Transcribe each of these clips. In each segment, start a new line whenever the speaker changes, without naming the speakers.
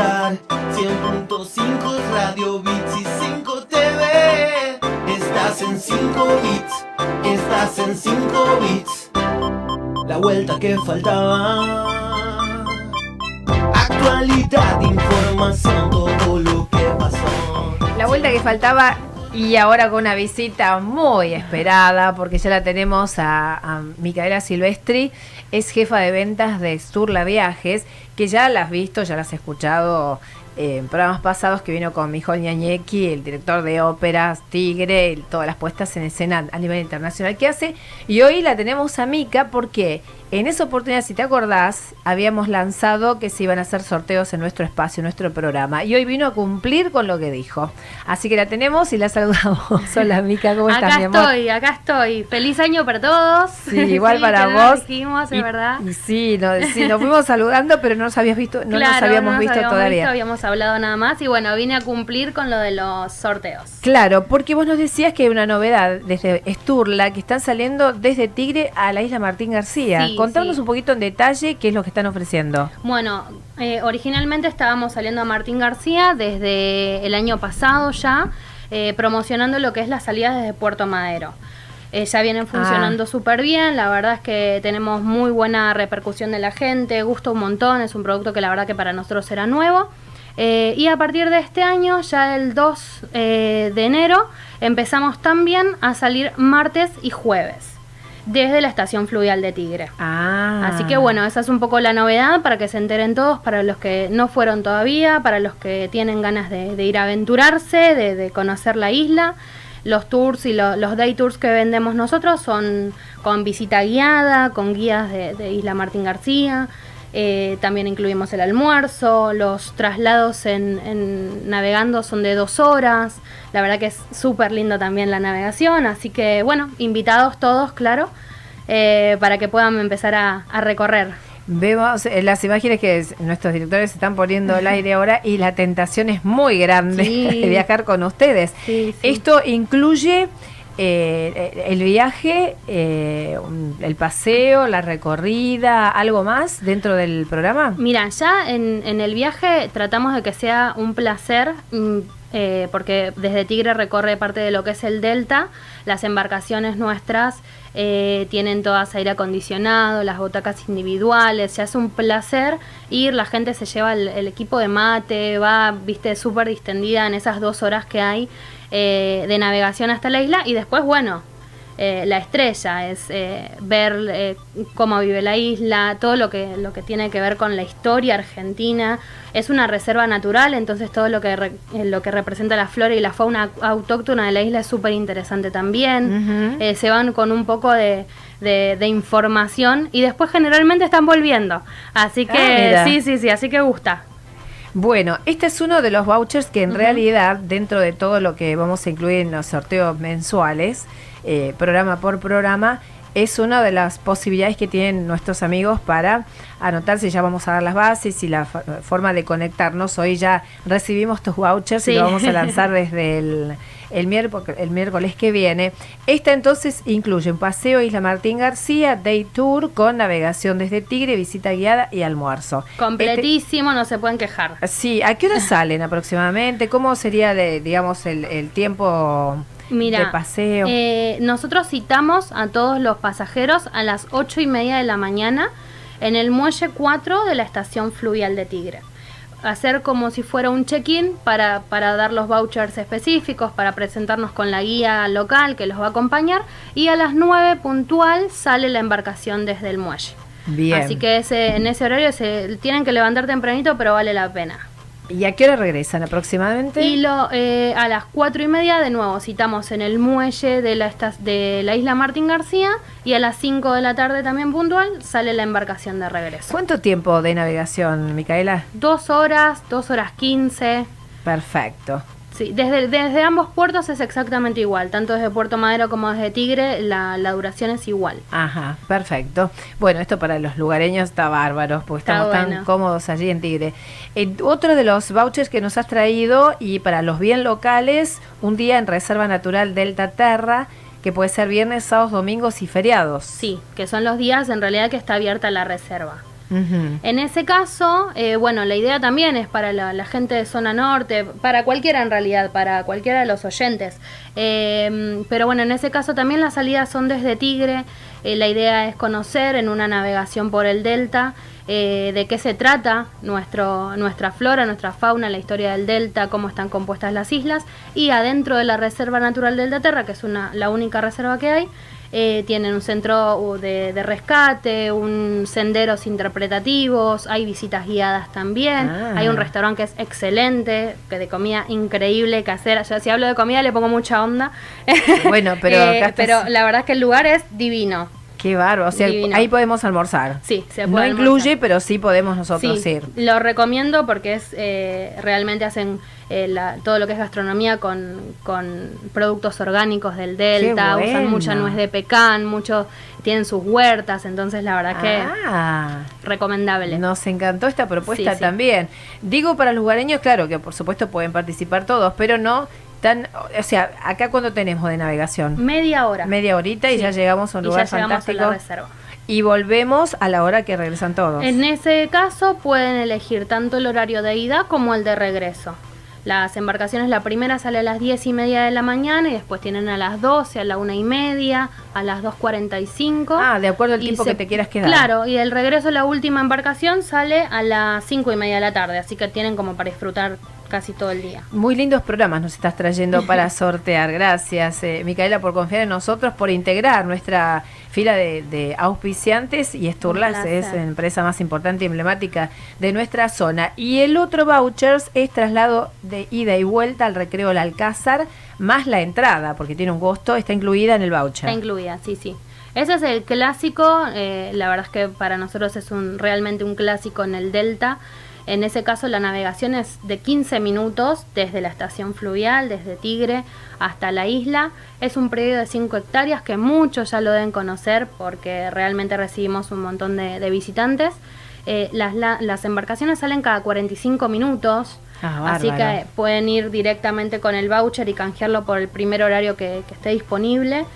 escuchar 100.5 Radio Bits y 5 TV. Estás en 5 bits, estás en 5 bits. La vuelta que faltaba. Actualidad, información, todo lo que pasó.
La vuelta que faltaba y ahora con una visita muy esperada, porque ya la tenemos a, Micaela Silvestri, es jefa de ventas de Sturla Viajes, que ya la has visto, ya la has escuchado en programas pasados que vino con Mijol Ñañequi, el director de óperas, Tigre, todas las puestas en escena a nivel internacional que hace. Y hoy la tenemos a Mica porque en esa oportunidad, si te acordás, habíamos lanzado que se iban a hacer sorteos en nuestro espacio, en nuestro programa. Y hoy vino a cumplir con lo que dijo. Así que la tenemos y la saludamos. Hola Mica, ¿cómo estás,
acá
mi amor?
estoy, acá estoy. Feliz año para todos.
Sí, igual para vos.
dijimos, es verdad.
y sí, no, sí, nos fuimos saludando, pero no nos habías visto, no nos
Claro,
habíamos
no nos
visto
habíamos
todavía.
visto, habíamos hablado nada más y bueno, vine a cumplir con lo de los sorteos.
Claro, porque vos nos decías que hay una novedad desde Esturla que están saliendo desde Tigre a la isla Martín García.
Sí,
Contanos
sí.
un poquito en detalle qué es lo que están ofreciendo.
Bueno, eh, originalmente estábamos saliendo a Martín García desde el año pasado ya, eh, promocionando lo que es las salidas desde Puerto Madero. Eh, ya vienen funcionando
Ah.
súper bien, la verdad es que tenemos muy buena repercusión de la gente, gusta un montón, es un producto que la verdad que para nosotros era nuevo. Eh, y a partir de este año, ya el 2 eh, de enero, empezamos también a salir martes y jueves desde la estación fluvial de Tigre.
Ah.
Así que bueno, esa es un poco la novedad para que se enteren todos, para los que no fueron todavía, para los que tienen ganas de, de ir a aventurarse, de, de conocer la isla. Los tours y lo- los day tours que vendemos nosotros son con visita guiada, con guías de, de Isla Martín García. Eh, también incluimos el almuerzo, los traslados en, en navegando son de dos horas. La verdad que es súper lindo también la navegación, así que bueno, invitados todos, claro, eh, para que puedan empezar a, a recorrer.
Vemos eh, las imágenes que es- nuestros directores están poniendo al aire ahora y la tentación es muy grande
Sí.
de viajar con ustedes.
Sí, sí.
Esto incluye eh, el viaje, eh, el paseo, la recorrida, algo más dentro del programa.
Mira, ya en, en el viaje tratamos de que sea un placer, mm, eh, porque desde Tigre recorre parte de lo que es el delta, las embarcaciones nuestras eh, tienen todas aire acondicionado, las butacas individuales, ya es un placer ir, la gente se lleva el, el equipo de mate, va, viste, súper distendida en esas dos horas que hay eh, de navegación hasta la isla y después, bueno, eh, la estrella, es eh, ver eh, cómo vive la isla, todo lo que, lo que tiene que ver con la historia argentina. Es una reserva natural, entonces todo lo que, re- eh, lo que representa la flora y la fauna autóctona de la isla es súper interesante también. Eh, se van con un poco de, de- de información y después generalmente están volviendo. Así
Ah,
que
mira.
sí, sí, sí, así que gusta.
Bueno, este es uno de los vouchers que en realidad, dentro de todo lo que vamos a incluir en los sorteos mensuales, eh, programa por programa, es una de las posibilidades que tienen nuestros amigos para anotarse. Ya vamos a dar las bases y la forma de conectarnos. Hoy ya recibimos tus vouchers y lo vamos a lanzar desde el, el, miércoles, el miércoles que viene. Esta entonces incluye un paseo Isla Martín García, day tour con navegación desde Tigre, visita guiada y almuerzo. Este-
Completísimo, no se pueden quejar.
Sí, ¿a qué hora salen aproximadamente? ¿Cómo sería, de, digamos, el, el tiempo
Mira,
de paseo?
eh, nosotros citamos a todos los pasajeros a las ocho y media de la mañana en el muelle 4 de la estación fluvial de Tigre. Hacer como si fuera un check-in para, para dar los vouchers específicos, para presentarnos con la guía local que los va a acompañar y a las 9 puntual sale la embarcación desde el muelle.
Bien.
Así que ese, en ese horario se tienen que levantar tempranito, pero vale la pena.
¿Y a qué hora regresan aproximadamente?
Y lo, eh, a las cuatro y media de nuevo citamos en el muelle de la, esta- de la isla Martín García y a las 5 de la tarde también puntual sale la embarcación de regreso.
¿Cuánto tiempo de navegación, Micaela?
Dos horas, dos horas quince.
Perfecto.
Sí, desde, desde ambos puertos es exactamente igual, tanto desde Puerto Madero como desde Tigre la, la duración es igual.
Ajá, perfecto. Bueno, esto para los lugareños está bárbaro, porque
Está
estamos tan cómodos allí en Tigre. Eh, otro de los vouchers que nos has traído, y para los bien locales, un día en Reserva Natural Delta Terra, que puede ser viernes, sábados, domingos y feriados.
Sí, que son los días en realidad que está abierta la reserva. En ese caso, eh, bueno, la idea también es para la, gente de zona norte, para cualquiera en realidad, para cualquiera de los oyentes. Eh, pero bueno, en ese caso también las salidas son desde Tigre. Eh, la idea es conocer en una navegación por el delta eh, de qué se trata nuestro, nuestra flora, nuestra fauna, la historia del delta, cómo están compuestas las islas. Y adentro de la Reserva Natural del Terra, que es una, la única reserva que hay, eh, tienen un centro uh, de, de rescate, un senderos interpretativos, hay visitas guiadas también,
Ah.
hay un restaurante que es excelente, que de comida increíble, casera. Yo si hablo de comida le pongo mucha onda.
Bueno, pero
Eh, pero la verdad es que el lugar es divino.
Qué bárbaro. O sea,
Divino.
ahí podemos almorzar.
Sí, se
no
puede
incluye,
almorzar.
pero sí podemos nosotros
Sí,
ir.
lo recomiendo porque es eh, realmente hacen eh, la- todo lo que es gastronomía con, con productos orgánicos del delta,
Qué
usan mucha nuez de pecan, mucho tienen sus huertas, entonces la verdad que
Ah,
recomendable.
nos encantó esta propuesta
Sí, sí.
también. Digo para los lugareños, claro que por supuesto pueden participar todos, pero no tan, o sea, acá cuando tenemos de navegación,
Media hora.
media horita y ya llegamos a un
Y
lugar
ya llegamos a
fantástico
la reserva.
y volvemos a la hora que regresan todos.
En ese caso pueden elegir tanto el horario de ida como el de regreso. Las embarcaciones, la primera sale a las 10 y media de la mañana y después tienen a las 12, a la una y media, a las 2.45.
Ah, de acuerdo al tiempo
se-
que te quieras quedar.
Claro, y el regreso, la última embarcación, sale a las 5 y media de la tarde, así que tienen como para disfrutar casi todo el día.
Muy lindos programas nos estás trayendo para sortear. Gracias, eh, Micaela, por confiar en nosotros, por integrar nuestra fila de, de auspiciantes y Sturlas
Un
es la empresa más importante y emblemática de nuestra zona. Y el otro vouchers es traslado de ida y vuelta al recreo del Alcázar, más la entrada, porque tiene un costo, está incluida en el voucher.
Está incluida, sí, sí. Ese es el clásico, eh, la verdad es que para nosotros es un realmente un clásico en el Delta. En ese caso la navegación es de 15 minutos desde la estación fluvial, desde Tigre hasta la isla. Es un predio de 5 hectáreas que muchos ya lo deben conocer porque realmente recibimos un montón de, de visitantes. Eh, las, la- las embarcaciones salen cada 45 minutos.
Ah,
así que pueden ir directamente con el voucher y canjearlo por el primer horario que, que esté disponible.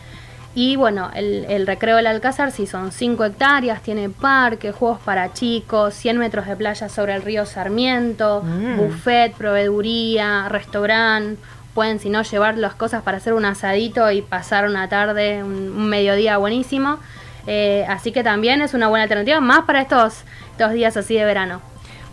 Y bueno, el, el recreo del Alcázar sí son 5 hectáreas, tiene parque, juegos para chicos, 100 metros de playa sobre el río Sarmiento,
Mm.
buffet, proveeduría, restaurante. Pueden, si no, llevar las cosas para hacer un asadito y pasar una tarde, un, un mediodía buenísimo. Eh, así que también es una buena alternativa, más para estos, estos días así de verano.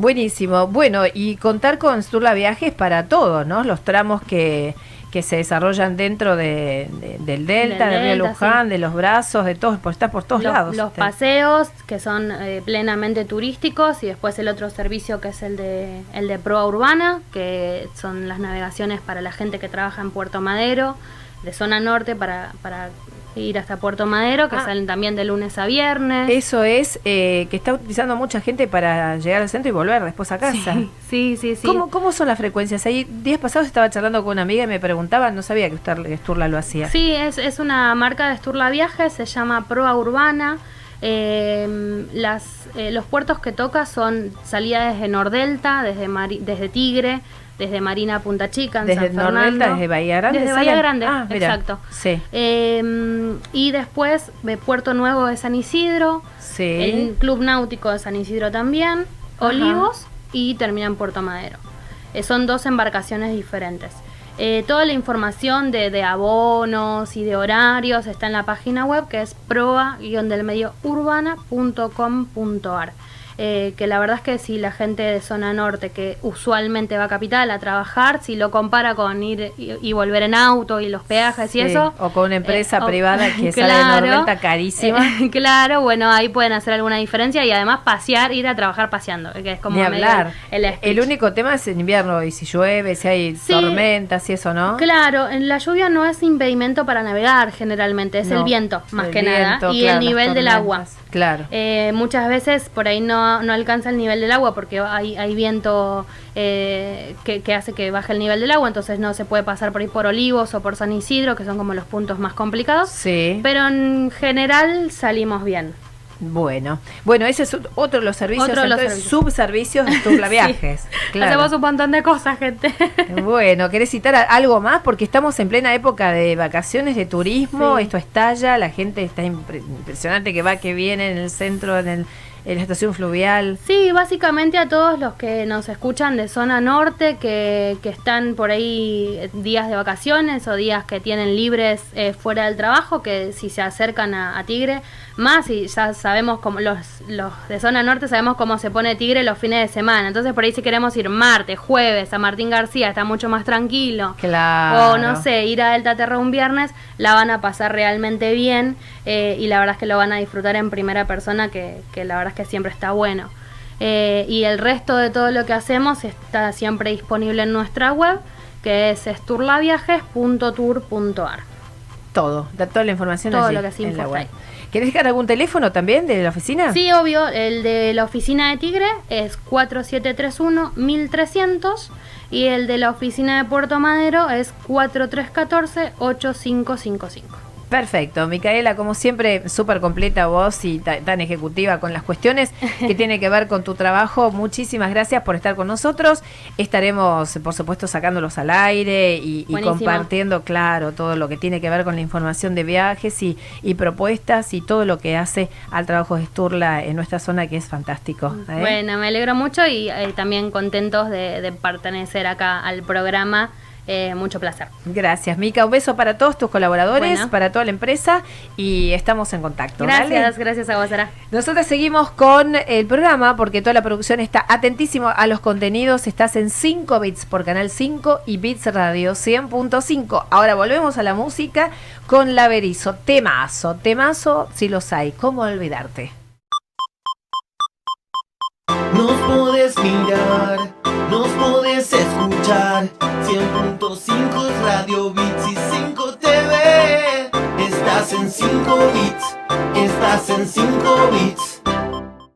Buenísimo. Bueno, y contar con Sturla Viajes para todos, ¿no? Los tramos que, que se desarrollan dentro de, de- del Delta,
Del
del Río Luján,
sí.
de los brazos, de todos, por estar por todos
los,
lados.
los
Este.
paseos que son eh, plenamente turísticos y después el otro servicio que es el de el de proa urbana que son las navegaciones para la gente que trabaja en Puerto Madero de zona norte para, para ir hasta Puerto Madero que
Ah.
salen también de lunes a viernes
Eso es eh, que está utilizando mucha gente para llegar al centro y volver después a casa.
sí sí sí
¿Cómo, ¿Cómo son las frecuencias? Ahí días pasados estaba charlando con una amiga y me preguntaba, no sabía que Sturla, que Sturla lo hacía.
Sí, es, es una marca de Sturla Viajes, se llama Proa Urbana. Eh, las, eh, los puertos que toca son salida desde Nordelta, desde, Mari- desde Tigre, desde Marina Punta Chica, en
Desde
San
Nordelta,
Fernando.
desde Bahía Grande
Desde? Bahía Grande,
Ah,
exacto.
sí.
Eh, y después de Puerto Nuevo de San Isidro,
Sí.
el Club Náutico de San Isidro también,
Ajá.
Olivos y termina en Puerto Madero. Eh, son dos embarcaciones diferentes. Eh, toda la información de, de abonos y de horarios está en la página web que es proa-del-medio urbana.com.ar. Eh, que la verdad es que si la gente de zona norte que usualmente va a capital a trabajar, si lo compara con ir y, y volver en auto y los peajes
Sí,
y eso,
o con una empresa
o-
privada que sale de Nordelta carísima.
eh, claro, bueno, ahí pueden hacer alguna diferencia y además pasear, ir a trabajar paseando, que es como
Ni hablar.
el,
único tema es en invierno, y si llueve, si hay
Sí.
tormentas y eso, ¿no?
Claro, en la lluvia no es impedimento para navegar generalmente, es
No,
el viento más
el
que
viento,
nada y el nivel del agua.
Claro.
Eh, muchas veces por ahí no, no alcanza el nivel del agua porque hay, hay viento eh, que, que hace que baje el nivel del agua, entonces no se puede pasar por ahí por Olivos o por San Isidro, que son como los puntos más complicados.
sí.
Pero en general salimos bien.
Bueno, bueno, ese es otro de los servicios,
Otro de los servicios.
subservicios de Turla Viajes.
Sí.
Claro.
Hacemos un montón de cosas, gente.
Bueno, ¿querés citar algo más? Porque estamos en plena época de vacaciones, de turismo,
Sí.
esto estalla, la gente está impre- impresionante que va, que viene en el centro, en el, en la estación fluvial.
Sí, básicamente a todos los que nos escuchan de zona norte, que, que están por ahí días de vacaciones o días que tienen libres eh, fuera del trabajo, que si se acercan a, a Tigre, más y ya sabemos cómo los, los de zona norte sabemos cómo se pone Tigre los fines de semana. Entonces por ahí si queremos ir martes, jueves a Martín García, está mucho más tranquilo.
Claro.
O no sé, ir a Delta Terra un viernes, la van a pasar realmente bien eh, y la verdad es que lo van a disfrutar en primera persona, que, que la verdad es que siempre está bueno. Eh, y el resto de todo lo que hacemos está siempre disponible en nuestra web, que es esturlaviajes.tour.ar.
Todo, da toda la información
Todo
allí,
lo que se
en la web. ¿Querés dejar algún teléfono también de la oficina?
Sí, obvio, el de la oficina de Tigre es 4731-1300 y el de la oficina de Puerto Madero es 4314-8555.
Perfecto, Micaela, como siempre, súper completa vos y ta- tan ejecutiva con las cuestiones que tiene que ver con tu trabajo. Muchísimas gracias por estar con nosotros. Estaremos, por supuesto, sacándolos al aire y, compartiendo, claro, todo lo que tiene que ver con la información de viajes y, y propuestas y todo lo que hace al trabajo de Sturla en nuestra zona, que es fantástico. ¿eh?
Bueno, me alegro mucho y eh, también contentos de, de pertenecer acá al programa. Eh, mucho placer.
Gracias, Mica. Un beso para todos tus colaboradores,
Bueno.
para toda la empresa y estamos en contacto. ¿vale?
Gracias, gracias a vos, Sara.
Nosotros seguimos con el programa porque toda la producción está atentísimo a los contenidos. Estás en 5 bits por Canal 5 y Bits Radio 100.5. Ahora volvemos a la música con la Berizo. Temazo, temazo, si los hay. ¿Cómo olvidarte?
Nos podés mirar, nos podés escuchar. 100.5 es Radio Bits y 5 TV Estás en 5 bits, estás en 5 bits